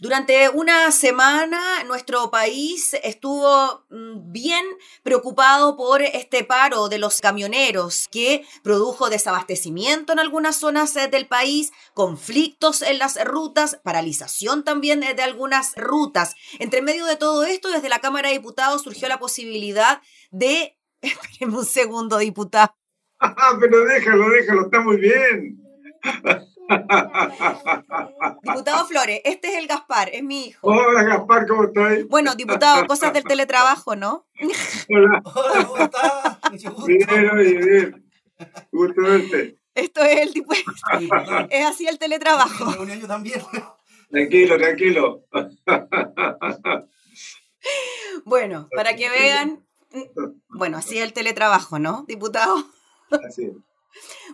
Durante una semana nuestro país estuvo mm, bien preocupado por este paro de los camioneros que produjo desabastecimiento en algunas zonas eh, del país, conflictos en las rutas, paralización también de algunas rutas. Entre medio de todo esto, desde la Cámara de Diputados surgió la posibilidad de... Espérenme un segundo, diputado. Pero déjalo, déjalo, está muy bien. Diputado Flores, este es el Gaspar, es mi hijo. Hola Gaspar, ¿cómo estás? Bueno, diputado, cosas del teletrabajo, ¿no? Hola. Hola, ¿cómo estás? Bien, oye, bien. Gusto verte. Esto es el tipo, es así el teletrabajo. también. Tranquilo, tranquilo. Bueno, para que vean, bueno, así es el teletrabajo, ¿no, diputado? Así es.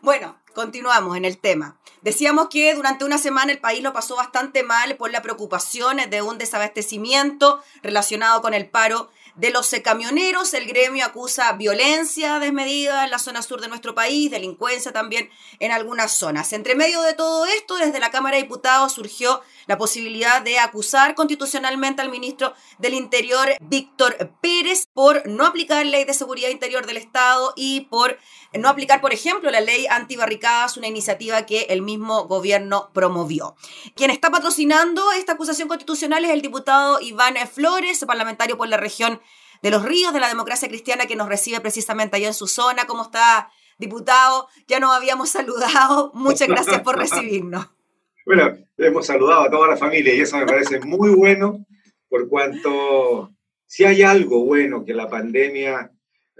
Bueno, continuamos en el tema. Decíamos que durante una semana el país lo pasó bastante mal por la preocupación de un desabastecimiento relacionado con el paro de los camioneros. El gremio acusa violencia desmedida en la zona sur de nuestro país, delincuencia también en algunas zonas. Entre medio de todo esto, desde la Cámara de Diputados surgió la posibilidad de acusar constitucionalmente al ministro del Interior, Víctor Pérez, por no aplicar ley de seguridad interior del Estado y por no aplicar, por ejemplo, la ley antibarricadas, una iniciativa que el mismo gobierno promovió. Quien está patrocinando esta acusación constitucional es el diputado Iván Flores, parlamentario por la región de los ríos de la democracia cristiana que nos recibe precisamente allá en su zona. ¿Cómo está, diputado? Ya nos habíamos saludado. Muchas gracias por recibirnos. Bueno, hemos saludado a toda la familia y eso me parece muy bueno por cuanto si hay algo bueno que la pandemia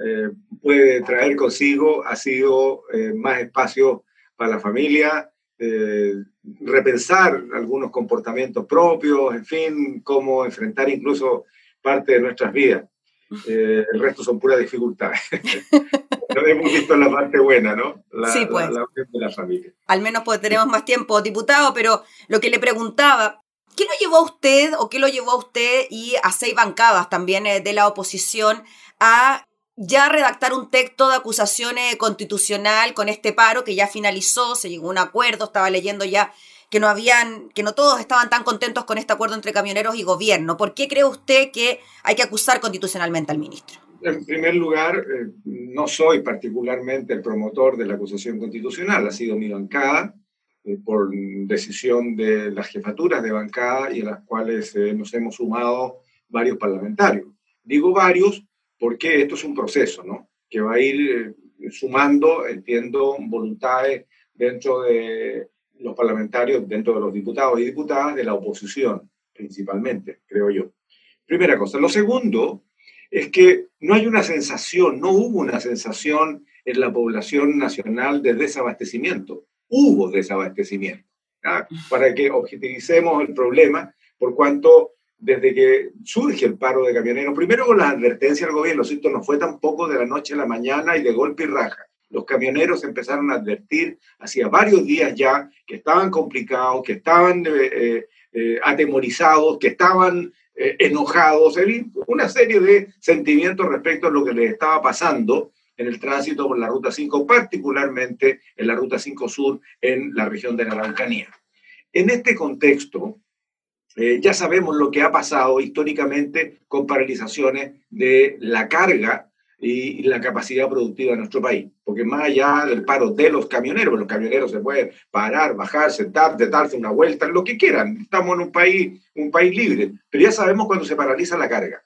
eh, puede traer consigo ha sido eh, más espacio para la familia, eh, repensar algunos comportamientos propios, en fin, cómo enfrentar incluso parte de nuestras vidas. El resto son puras dificultades. hemos visto la parte buena, ¿no? La, sí, pues. La, de la familia. Al menos pues, tenemos más tiempo, diputado, pero lo que le preguntaba, ¿qué lo llevó a usted o qué lo llevó a usted y a seis bancadas también de la oposición a ya redactar un texto de acusación constitucional con este paro que ya finalizó, se llegó a un acuerdo, estaba leyendo ya que no habían, que no todos estaban tan contentos con este acuerdo entre camioneros y gobierno. ¿Por qué cree usted que hay que acusar constitucionalmente al ministro? En primer lugar, eh, no soy particularmente el promotor de la acusación constitucional, ha sido mi bancada eh, por decisión de las jefaturas de bancada y a las cuales eh, nos hemos sumado varios parlamentarios. Digo varios porque esto es un proceso, ¿no? Que va a ir sumando, entiendo, voluntades dentro de los parlamentarios, dentro de los diputados y diputadas de la oposición, principalmente, creo yo. Primera cosa. Lo segundo es que no hay una sensación, no hubo una sensación en la población nacional de desabastecimiento. Hubo desabastecimiento. Para que objetivicemos el problema, por cuanto desde que surge el paro de camioneros, primero con la advertencia del gobierno, esto no fue tampoco de la noche a la mañana y de golpe y raja. Los camioneros empezaron a advertir hacía varios días ya que estaban complicados, que estaban eh, eh, eh, atemorizados, que estaban enojados, una serie de sentimientos respecto a lo que les estaba pasando en el tránsito por la Ruta 5, particularmente en la Ruta 5 Sur en la región de la Araucanía. En este contexto, eh, ya sabemos lo que ha pasado históricamente con paralizaciones de la carga y la capacidad productiva de nuestro país. Porque más allá del paro de los camioneros, los camioneros se pueden parar, bajar, sentar, darse una vuelta, lo que quieran. Estamos en un país, un país libre, pero ya sabemos cuando se paraliza la carga.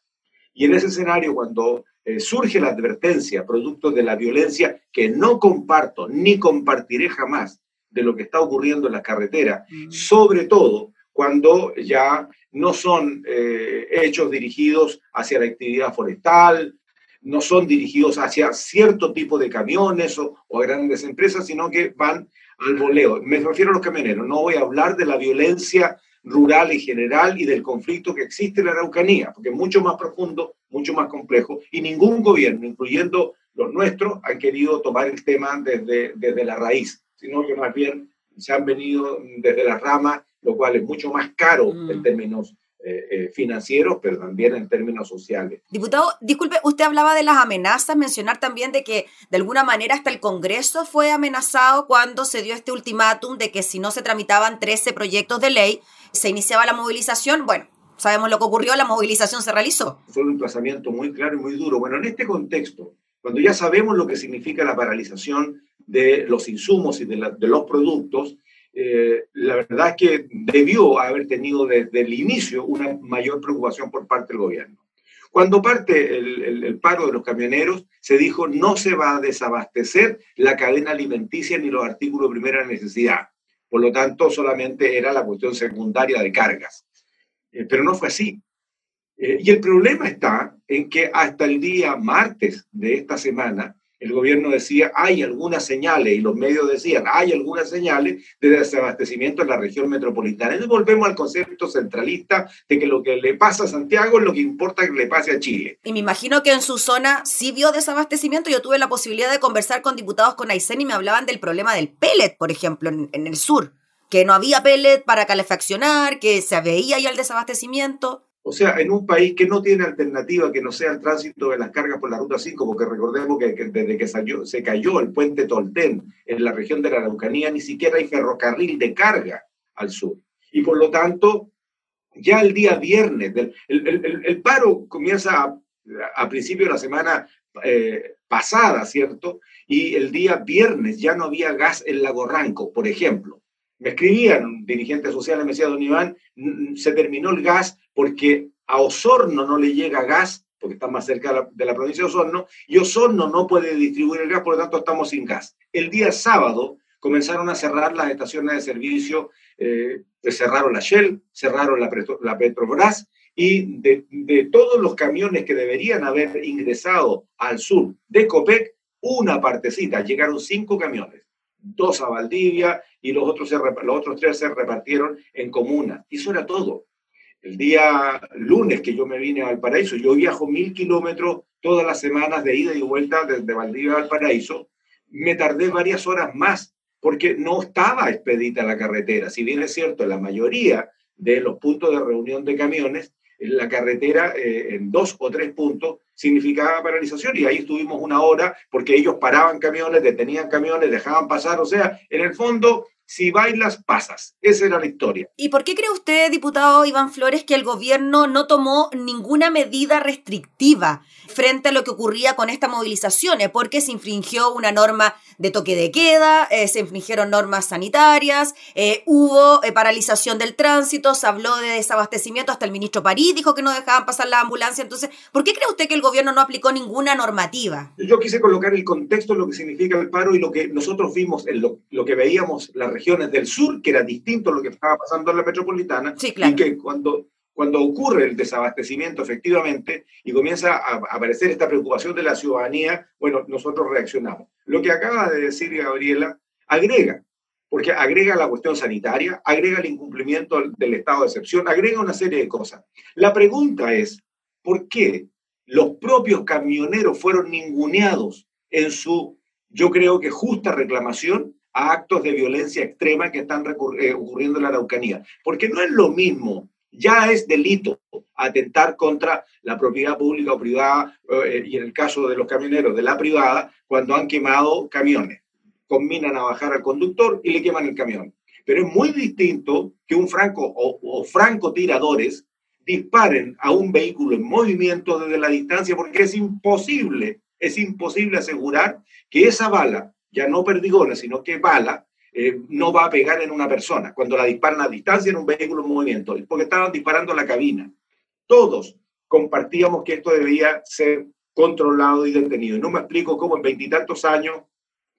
Y en ese escenario, cuando eh, surge la advertencia producto de la violencia que no comparto ni compartiré jamás de lo que está ocurriendo en las carreteras, mm. sobre todo cuando ya no son eh, hechos dirigidos hacia la actividad forestal, no son dirigidos hacia cierto tipo de camiones o, o, grandes empresas, sino que van al voleo. Me refiero a los camioneros, no voy a hablar de la violencia rural en general y del conflicto que existe en la Araucanía, porque es mucho más profundo, mucho más complejo, y ningún gobierno, incluyendo los nuestros, han querido tomar el tema desde, desde la raíz, sino que más bien se han venido desde la rama lo cual es mucho más caro en mm. términos eh, eh, financieros, pero también en términos sociales. Diputado, disculpe, usted hablaba de las amenazas, mencionar también de que de alguna manera hasta el Congreso fue amenazado cuando se dio este ultimátum de que si no se tramitaban 13 proyectos de ley, se iniciaba la movilización, bueno, sabemos lo que ocurrió, la movilización se realizó. Fue un emplazamiento muy claro y muy duro. Bueno, en este contexto, cuando ya sabemos lo que significa la paralización de los insumos y de, los productos, eh, la verdad es que debió haber tenido desde el inicio una mayor preocupación por parte del gobierno. Cuando parte el, paro de los camioneros, se dijo no se va a desabastecer la cadena alimenticia ni los artículos de primera necesidad. Por lo tanto, solamente era la cuestión secundaria de cargas. Eh, pero no fue así. Eh, y el problema está en que hasta el día martes de esta semana, el gobierno decía, hay algunas señales, y los medios decían, hay algunas señales de desabastecimiento en la región metropolitana. Entonces volvemos al concepto centralista de que lo que le pasa a Santiago es lo que importa que le pase a Chile. Y me imagino que en su zona sí vio desabastecimiento. Yo tuve la posibilidad de conversar con diputados con Aysén y me hablaban del problema del pellet, por ejemplo, en, el sur, que no había pellet para calefaccionar, que se veía ya el desabastecimiento. O sea, en un país que no tiene alternativa que no sea el tránsito de las cargas por la Ruta 5, porque recordemos que, desde que se cayó el puente Tolten en la región de la Araucanía, ni siquiera hay ferrocarril de carga al sur. Y por lo tanto, ya el día viernes, el, paro comienza a, a principio de la semana eh, pasada, ¿cierto? Y el día viernes ya no había gas en Lago Ranco, por ejemplo. Me escribían dirigentes sociales, me decía, don Iván, se terminó el gas porque a Osorno no le llega gas, porque está más cerca de la, provincia de Osorno, y Osorno no puede distribuir el gas, por lo tanto estamos sin gas. El día sábado comenzaron a cerrar las estaciones de servicio, eh, cerraron la Shell, cerraron la, Petrobras, y de, de, todos los camiones que deberían haber ingresado al sur de Copec, una partecita, llegaron cinco camiones dos a Valdivia y los otros, los otros tres se repartieron en comunas. Eso era todo. El día lunes que yo me vine al Paraíso, yo viajo mil kilómetros todas las semanas de ida y vuelta desde Valdivia al Paraíso, me tardé varias horas más porque no estaba expedita la carretera. Si bien es cierto, la mayoría de los puntos de reunión de camiones la carretera eh, en dos o tres puntos significaba paralización. Y ahí estuvimos una hora porque ellos paraban camiones, detenían camiones, dejaban pasar, o sea, en el fondo si bailas, pasas. Esa era la historia. ¿Y por qué cree usted, diputado Iván Flores, que el gobierno no tomó ninguna medida restrictiva frente a lo que ocurría con esta movilización? Porque se infringió una norma de toque de queda, eh, se infringieron normas sanitarias, eh, hubo eh, paralización del tránsito, se habló de desabastecimiento, hasta el ministro París dijo que no dejaban pasar la ambulancia. Entonces, ¿por qué cree usted que el gobierno no aplicó ninguna normativa? Yo quise colocar el contexto de lo que significa el paro y lo que nosotros vimos, en lo, lo que veíamos la regiones del sur, que era distinto a lo que estaba pasando en la metropolitana, y que cuando, cuando ocurre el desabastecimiento efectivamente y comienza a aparecer esta preocupación de la ciudadanía, bueno, nosotros reaccionamos. Lo que acaba de decir Gabriela agrega, porque agrega la cuestión sanitaria, agrega el incumplimiento del estado de excepción, agrega una serie de cosas. La pregunta es, ¿por qué los propios camioneros fueron ninguneados en su, yo creo que justa reclamación a actos de violencia extrema que están eh, ocurriendo en la Araucanía. Porque no es lo mismo, ya es delito atentar contra la propiedad pública o privada, eh, y en el caso de los camioneros de la privada, cuando han quemado camiones. Combinan a bajar al conductor y le queman el camión. Pero es muy distinto que un franco o, o francotiradores disparen a un vehículo en movimiento desde la distancia porque es imposible, es imposible asegurar que esa bala ya no perdigones, sino que bala, eh, no va a pegar en una persona cuando la disparan a distancia en un vehículo en movimiento, porque estaban disparando a la cabina. Todos compartíamos que esto debía ser controlado y detenido. Y no me explico cómo en veintitantos años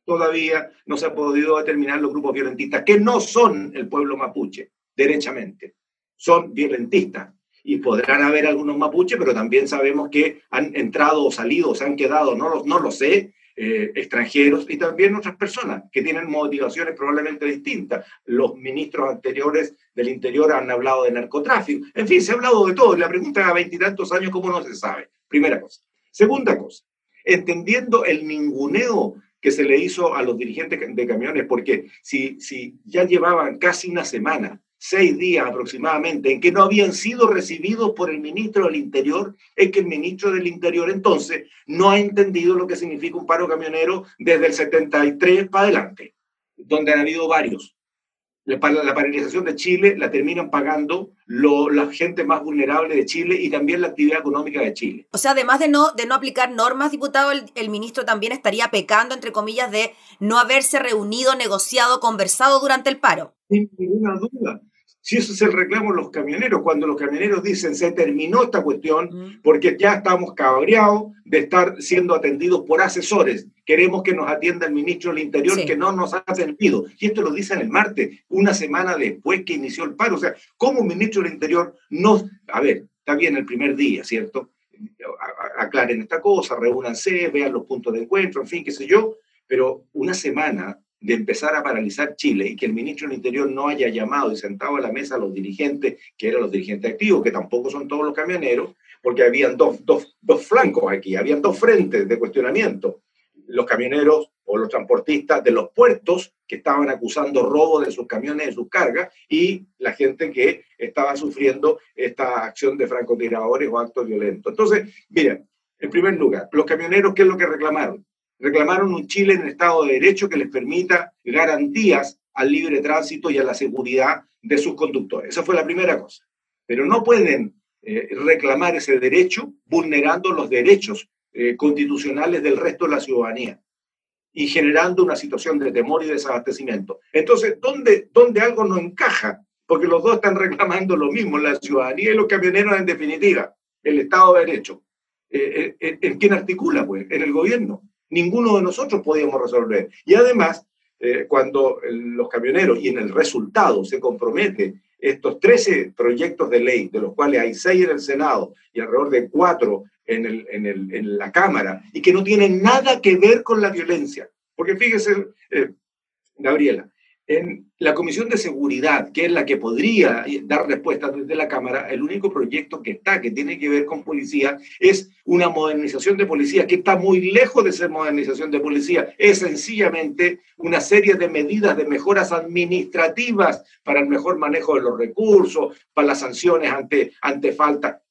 todavía no se ha podido determinar los grupos violentistas, que no son el pueblo mapuche, derechamente, son violentistas. Y podrán haber algunos mapuches, pero también sabemos que han entrado o salido, se han quedado, no, no lo sé, eh, extranjeros y también otras personas que tienen motivaciones probablemente distintas. Los ministros anteriores del Interior han hablado de narcotráfico. En fin, se ha hablado de todo. Y la pregunta a veintitantos años, ¿cómo no se sabe? Primera cosa. Segunda cosa, entendiendo el ninguneo que se le hizo a los dirigentes de camiones, porque si, si ya llevaban casi una semana seis días aproximadamente en que no habían sido recibidos por el ministro del Interior, es que el ministro del Interior entonces no ha entendido lo que significa un paro camionero desde el 73 para adelante, donde han habido varios. la, la paralización de Chile la terminan pagando la gente más vulnerable de Chile y también la actividad económica de Chile. O sea, además de no, de no aplicar normas, diputado, el, ministro también estaría pecando, entre comillas, de no haberse reunido, negociado, conversado durante el paro. Sin ninguna duda. Si eso es el reclamo de los camioneros, cuando los camioneros dicen se terminó esta cuestión porque ya estamos cabreados de estar siendo atendidos por asesores. Queremos que nos atienda el ministro del Interior que no nos ha atendido. Y esto lo dicen el martes, una semana después que inició el paro. O sea, ¿cómo un ministro del Interior no... A ver, está bien el primer día, ¿cierto? Aclaren esta cosa, reúnanse, vean los puntos de encuentro, en fin, qué sé yo, pero una semana de empezar a paralizar Chile y que el ministro del Interior no haya llamado y sentado a la mesa a los dirigentes, que eran los dirigentes activos, que tampoco son todos los camioneros, porque habían dos, dos, dos flancos aquí, habían dos frentes de cuestionamiento. Los camioneros o los transportistas de los puertos que estaban acusando robo de sus camiones, de sus cargas, y la gente que estaba sufriendo esta acción de francotiradores o actos violentos. Entonces, miren, en primer lugar, los camioneros, ¿qué es lo que reclamaron? Reclamaron un Chile en estado de derecho que les permita garantías al libre tránsito y a la seguridad de sus conductores. Esa fue la primera cosa. Pero no pueden eh, reclamar ese derecho vulnerando los derechos eh, constitucionales del resto de la ciudadanía y generando una situación de temor y desabastecimiento. Entonces, ¿dónde, dónde algo no encaja? Porque los dos están reclamando lo mismo, la ciudadanía y los camioneros en definitiva, el Estado de Derecho. Eh, ¿En quién articula? Pues en el gobierno ninguno de nosotros podíamos resolver. Y además, eh, cuando los camioneros y en el resultado se compromete estos 13 proyectos de ley, de los cuales hay 6 en el Senado y alrededor de 4 en, el, en, el, en la Cámara, y que no tienen nada que ver con la violencia. Porque fíjese, eh, Gabriela, en la Comisión de Seguridad, que es la que podría dar respuesta desde la Cámara, el único proyecto que está, que tiene que ver con policía, es una modernización de policía, que está muy lejos de ser modernización de policía. Es sencillamente una serie de medidas de mejoras administrativas para el mejor manejo de los recursos, para las sanciones ante, ante falta.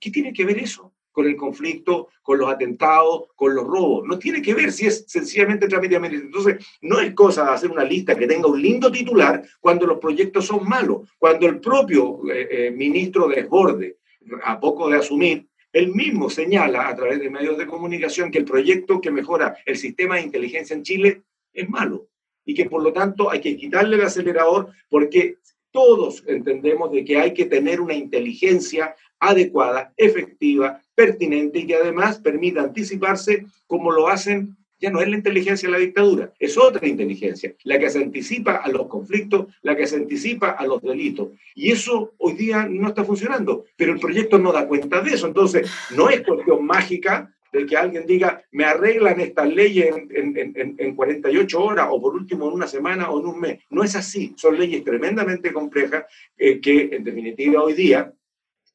qué tiene que ver eso? Con el conflicto, con los atentados, con los robos. No tiene que ver si es sencillamente trámite administrativo. Entonces, no es cosa de hacer una lista que tenga un lindo titular cuando los proyectos son malos. Cuando el propio eh, eh, ministro Desborde, a poco de asumir, él mismo señala a través de medios de comunicación que el proyecto que mejora el sistema de inteligencia en Chile es malo y que por lo tanto hay que quitarle el acelerador porque todos entendemos de que hay que tener una inteligencia adecuada, efectiva, pertinente y que además permita anticiparse como lo hacen, ya no es la inteligencia de la dictadura, es otra inteligencia, la que se anticipa a los conflictos, la que se anticipa a los delitos. Y eso hoy día no está funcionando, pero el proyecto no da cuenta de eso. Entonces, no es cuestión mágica de que alguien diga, me arreglan estas leyes en, en, en, 48 horas o por último en una semana o en un mes. No es así, son leyes tremendamente complejas eh, que en definitiva hoy día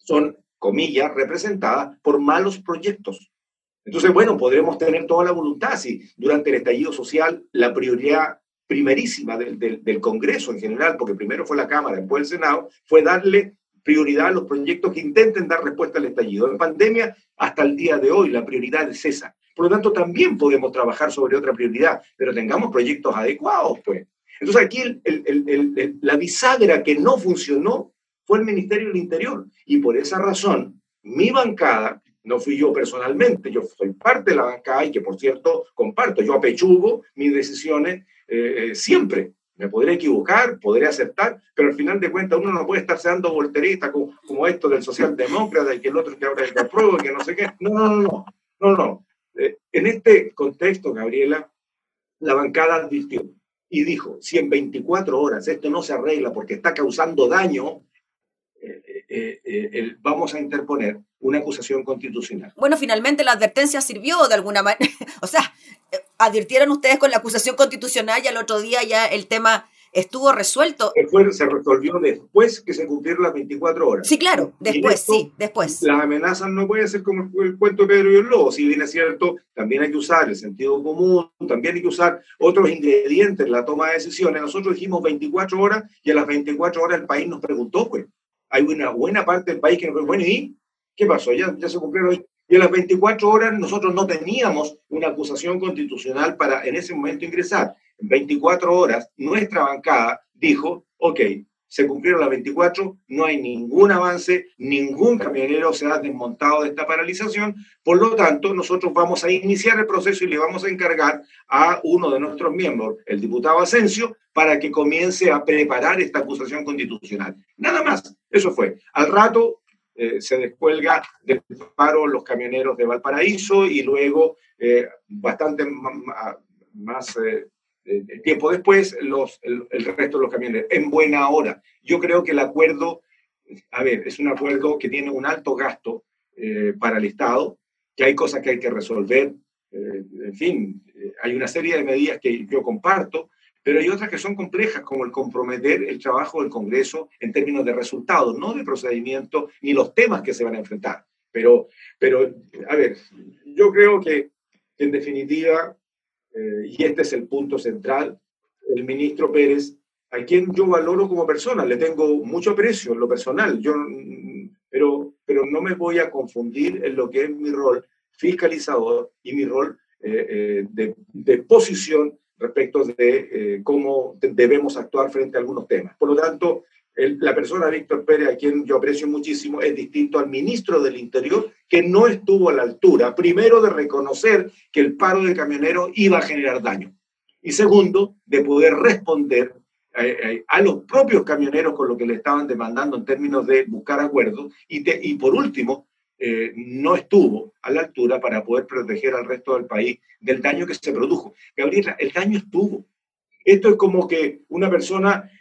son, comillas, representadas por malos proyectos. Entonces, bueno, podremos tener toda la voluntad si durante el estallido social la prioridad primerísima del, del, Congreso en general, porque primero fue la Cámara, después el Senado, fue darle prioridad a los proyectos que intenten dar respuesta al estallido. En pandemia, hasta el día de hoy, la prioridad es esa. Por lo tanto, también podemos trabajar sobre otra prioridad, pero tengamos proyectos adecuados, pues. Entonces, aquí la bisagra que no funcionó fue el Ministerio del Interior. Y por esa razón, mi bancada, no fui yo personalmente, yo soy parte de la bancada y que por cierto comparto, yo apechugo mis decisiones eh, eh, siempre. Me podré equivocar, podré aceptar, pero al final de cuentas uno no puede estarse dando volteristas como, como, esto del socialdemócrata y que el otro que ahora que que no sé qué. No, no, no, no, no. Eh, en este contexto, Gabriela, la bancada advirtió y dijo, si en 24 horas esto no se arregla porque está causando daño eh, eh, eh, vamos a interponer una acusación constitucional. Bueno, finalmente la advertencia sirvió de alguna manera. o sea, advirtieron ustedes con la acusación constitucional y al otro día ya el tema estuvo resuelto. Después se resolvió después que se cumplieron las 24 horas. Sí, claro, después, sí, después. Las amenazas no pueden ser como el, cuento de Pedro y el Lobo. Si bien es cierto, también hay que usar el sentido común, también hay que usar otros ingredientes en la toma de decisiones. Nosotros dijimos 24 horas y a las 24 horas el país nos preguntó, pues, hay una buena parte del país que nos bueno, ¿y qué pasó? Ya, ya se cumplieron y a las 24 horas nosotros no teníamos una acusación constitucional para en ese momento ingresar. en 24 horas, nuestra bancada dijo, ok, se cumplieron las 24, no hay ningún avance, ningún camionero se ha desmontado de esta paralización, por lo tanto, nosotros vamos a iniciar el proceso y le vamos a encargar a uno de nuestros miembros, el diputado Asensio, para que comience a preparar esta acusación constitucional. Nada más, eso fue. Al rato eh, se descuelga del paro los camioneros de Valparaíso y luego, eh, bastante más... Eh, el tiempo después, los, el, resto de los camiones, en buena hora. Yo creo que el acuerdo, a ver, es un acuerdo que tiene un alto gasto eh, para el Estado, que hay cosas que hay que resolver, eh, en fin, eh, hay una serie de medidas que yo comparto, pero hay otras que son complejas, como el comprometer el trabajo del Congreso en términos de resultados, no de procedimiento, ni los temas que se van a enfrentar. Pero, pero a ver, yo creo que en definitiva eh, y este es el punto central, el ministro Pérez, a quien yo valoro como persona, le tengo mucho aprecio en lo personal, yo, pero, pero no me voy a confundir en lo que es mi rol fiscalizador y mi rol eh, eh, de, de, posición respecto de cómo debemos actuar frente a algunos temas. Por lo tanto, la persona Víctor Pérez, a quien yo aprecio muchísimo, es distinto al ministro del Interior, que no estuvo a la altura, primero, de reconocer que el paro de camioneros iba a generar daño, y segundo, de poder responder eh, eh, a los propios camioneros con lo que le estaban demandando en términos de buscar acuerdos, y, y por último, eh, no estuvo a la altura para poder proteger al resto del país del daño que se produjo. Gabriela, el daño estuvo. Esto es como que una persona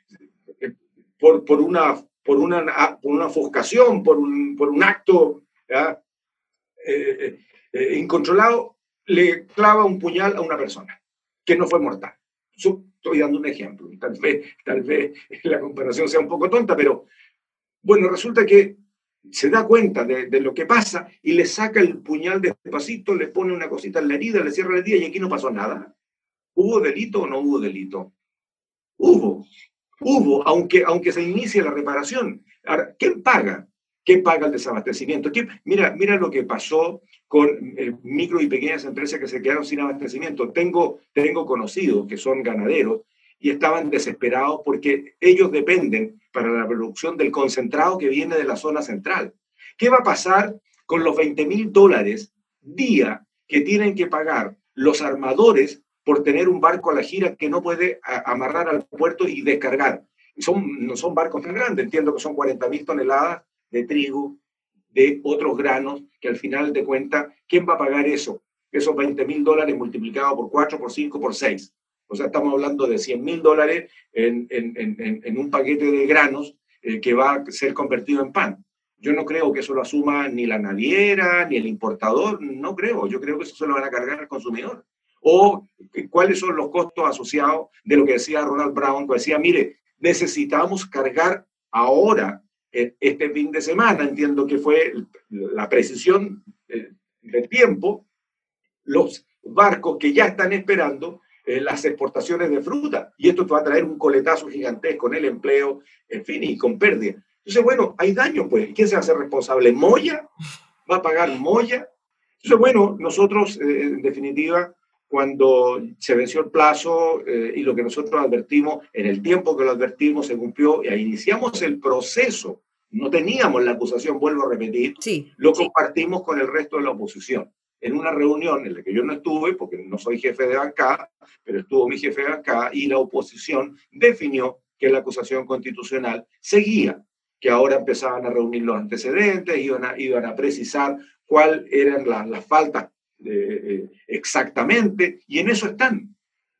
por, por, una, por, una, por una ofuscación, por un, por un acto eh, eh, eh, incontrolado, le clava un puñal a una persona que no fue mortal. estoy dando un ejemplo, tal vez, tal vez la comparación sea un poco tonta, pero bueno, resulta que se da cuenta de, de, lo que pasa y le saca el puñal despacito, le pone una cosita en la herida, le cierra la herida y aquí no pasó nada. ¿Hubo delito o no hubo delito? Hubo. Hubo, aunque, aunque se inicie la reparación. ¿quién paga? ¿Quién paga el desabastecimiento? Mira, mira lo que pasó con eh, micro y pequeñas empresas que se quedaron sin abastecimiento. Tengo, tengo conocidos que son ganaderos y estaban desesperados porque ellos dependen para la producción del concentrado que viene de la zona central. ¿Qué va a pasar con los 20 mil dólares día que tienen que pagar los armadores por tener un barco a la gira que no puede amarrar al puerto y descargar. Son, no son barcos tan grandes, entiendo que son 40.000 toneladas de trigo, de otros granos, que al final de cuentas, ¿quién va a pagar eso? Esos 20 mil dólares multiplicados por 4, por 5, por 6. O sea, estamos hablando de 100 mil dólares en, un paquete de granos eh, que va a ser convertido en pan. Yo no creo que eso lo asuma ni la naviera, ni el importador, no creo. Yo creo que eso se lo van a cargar al consumidor o cuáles son los costos asociados de lo que decía Ronald Brown, que decía, mire, necesitamos cargar ahora, eh, este fin de semana, entiendo que fue la precisión del tiempo, los barcos que ya están esperando eh, las exportaciones de fruta. Y esto va a traer un coletazo gigantesco en el empleo, en fin, y con pérdida. Entonces, bueno, hay daño, pues. ¿Quién se hacer responsable? ¿Moya? ¿Va a pagar Moya? Entonces, bueno, nosotros, eh, en definitiva, cuando se venció el plazo eh, y lo que nosotros advertimos, en el tiempo que lo advertimos se cumplió y iniciamos el proceso. No teníamos la acusación, vuelvo a repetir, sí, lo compartimos con el resto de la oposición. En una reunión en la que yo no estuve, porque no soy jefe de bancada, pero estuvo mi jefe de bancada y la oposición definió que la acusación constitucional seguía, que ahora empezaban a reunir los antecedentes, iban a, iban a precisar cuáles eran las, las faltas eh, exactamente, y en eso están.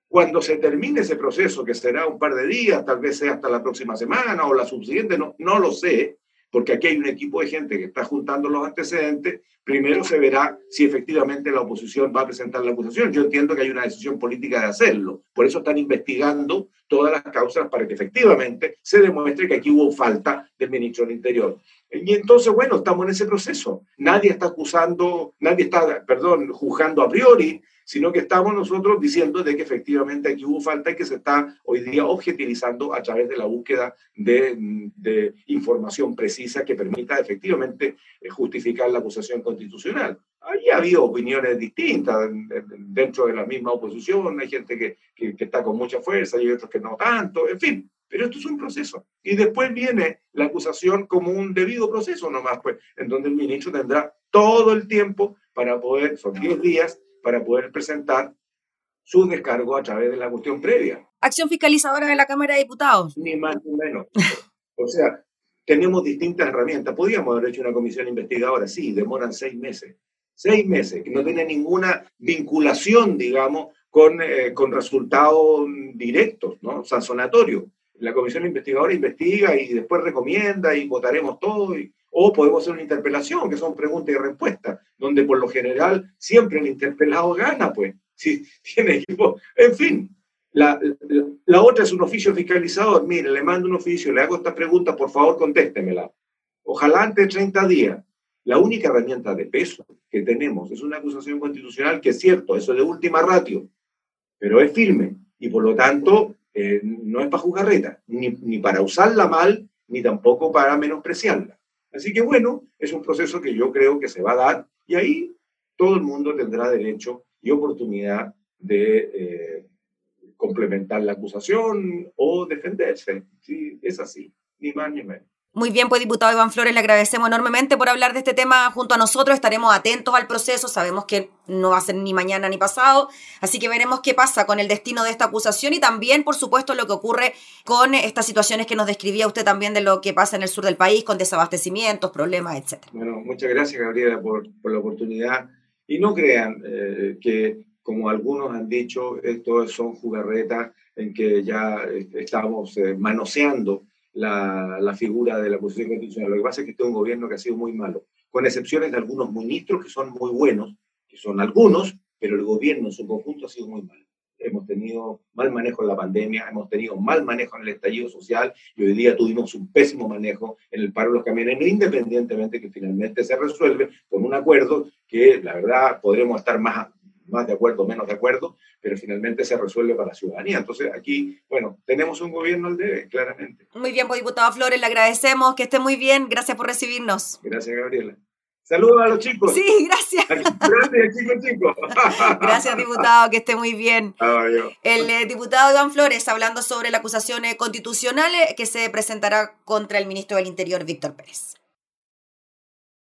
Cuando se termine ese proceso, que será un par de días, tal vez sea hasta la próxima semana o la subsiguiente, no, no lo sé, porque aquí hay un equipo de gente que está juntando los antecedentes, primero se verá si efectivamente la oposición va a presentar la acusación. Yo entiendo que hay una decisión política de hacerlo, por eso están investigando todas las causas para que efectivamente se demuestre que aquí hubo falta del ministro del Interior. Y entonces, bueno, estamos en ese proceso. Nadie está acusando, nadie está, perdón, juzgando a priori, sino que estamos nosotros diciendo de que efectivamente aquí hubo falta y que se está hoy día objetivizando a través de la búsqueda de, de información precisa que permita efectivamente eh, justificar la acusación constitucional. Ahí ha habido opiniones distintas dentro de la misma oposición, hay gente que, que, que está con mucha fuerza y otros que no tanto, en fin, pero esto es un proceso. Y después viene la acusación como un debido proceso nomás, pues, en donde el ministro tendrá todo el tiempo para poder, son 10 días, para poder presentar su descargo a través de la cuestión previa. Acción fiscalizadora de la Cámara de Diputados. Ni más ni menos. O sea, tenemos distintas herramientas. Podríamos haber hecho una comisión investigadora, sí, demoran seis meses. Seis meses, que no tiene ninguna vinculación, digamos, con, eh, con resultados directos, ¿no? Sancionatorios la comisión investigadora investiga y después recomienda y votaremos todo, o podemos hacer una interpelación, que son preguntas y respuestas, donde por lo general siempre el interpelado gana, pues, si tiene equipo. En fin, la, la, otra es un oficio fiscalizador. Mire, le mando un oficio, le hago esta pregunta, por favor, contéstemela. Ojalá antes de 30 días. La única herramienta de peso que tenemos es una acusación constitucional que es cierto, eso es de última ratio, pero es firme y por lo tanto no es para jugarreta, ni, ni para usarla mal, ni tampoco para menospreciarla. Así que bueno, es un proceso que yo creo que se va a dar y ahí todo el mundo tendrá derecho y oportunidad de eh, complementar la acusación o defenderse. Sí, es así, ni más ni menos. Muy bien, pues diputado Iván Flores, le agradecemos enormemente por hablar de este tema junto a nosotros. Estaremos atentos al proceso, sabemos que no va a ser ni mañana ni pasado, así que veremos qué pasa con el destino de esta acusación y también, por supuesto, lo que ocurre con estas situaciones que nos describía usted también de lo que pasa en el sur del país, con desabastecimientos, problemas, etc. Bueno, muchas gracias, Gabriela, por, la oportunidad. Y no crean eh, que, como algunos han dicho, esto son jugarretas en que ya eh, estamos eh, manoseando la, figura de la posición constitucional. Lo que pasa es que este es un gobierno que ha sido muy malo, con excepciones de algunos ministros que son muy buenos, que son algunos, pero el gobierno en su conjunto ha sido muy malo. Hemos tenido mal manejo en la pandemia, hemos tenido mal manejo en el estallido social y hoy día tuvimos un pésimo manejo en el paro de los camiones, independientemente que finalmente se resuelve con un acuerdo que la verdad podremos estar más, más de acuerdo, menos de acuerdo, pero finalmente se resuelve para la ciudadanía. Entonces aquí, bueno, tenemos un gobierno al debe, claramente. Muy bien, pues diputado Flores, le agradecemos, que esté muy bien, gracias por recibirnos. Gracias, Gabriela. Saludos a los chicos. Sí, gracias. Gracias, chicos, chicos. Gracias, diputado, que esté muy bien. El eh, diputado Iván Flores hablando sobre la acusación constitucional que se presentará contra el ministro del Interior, Víctor Pérez.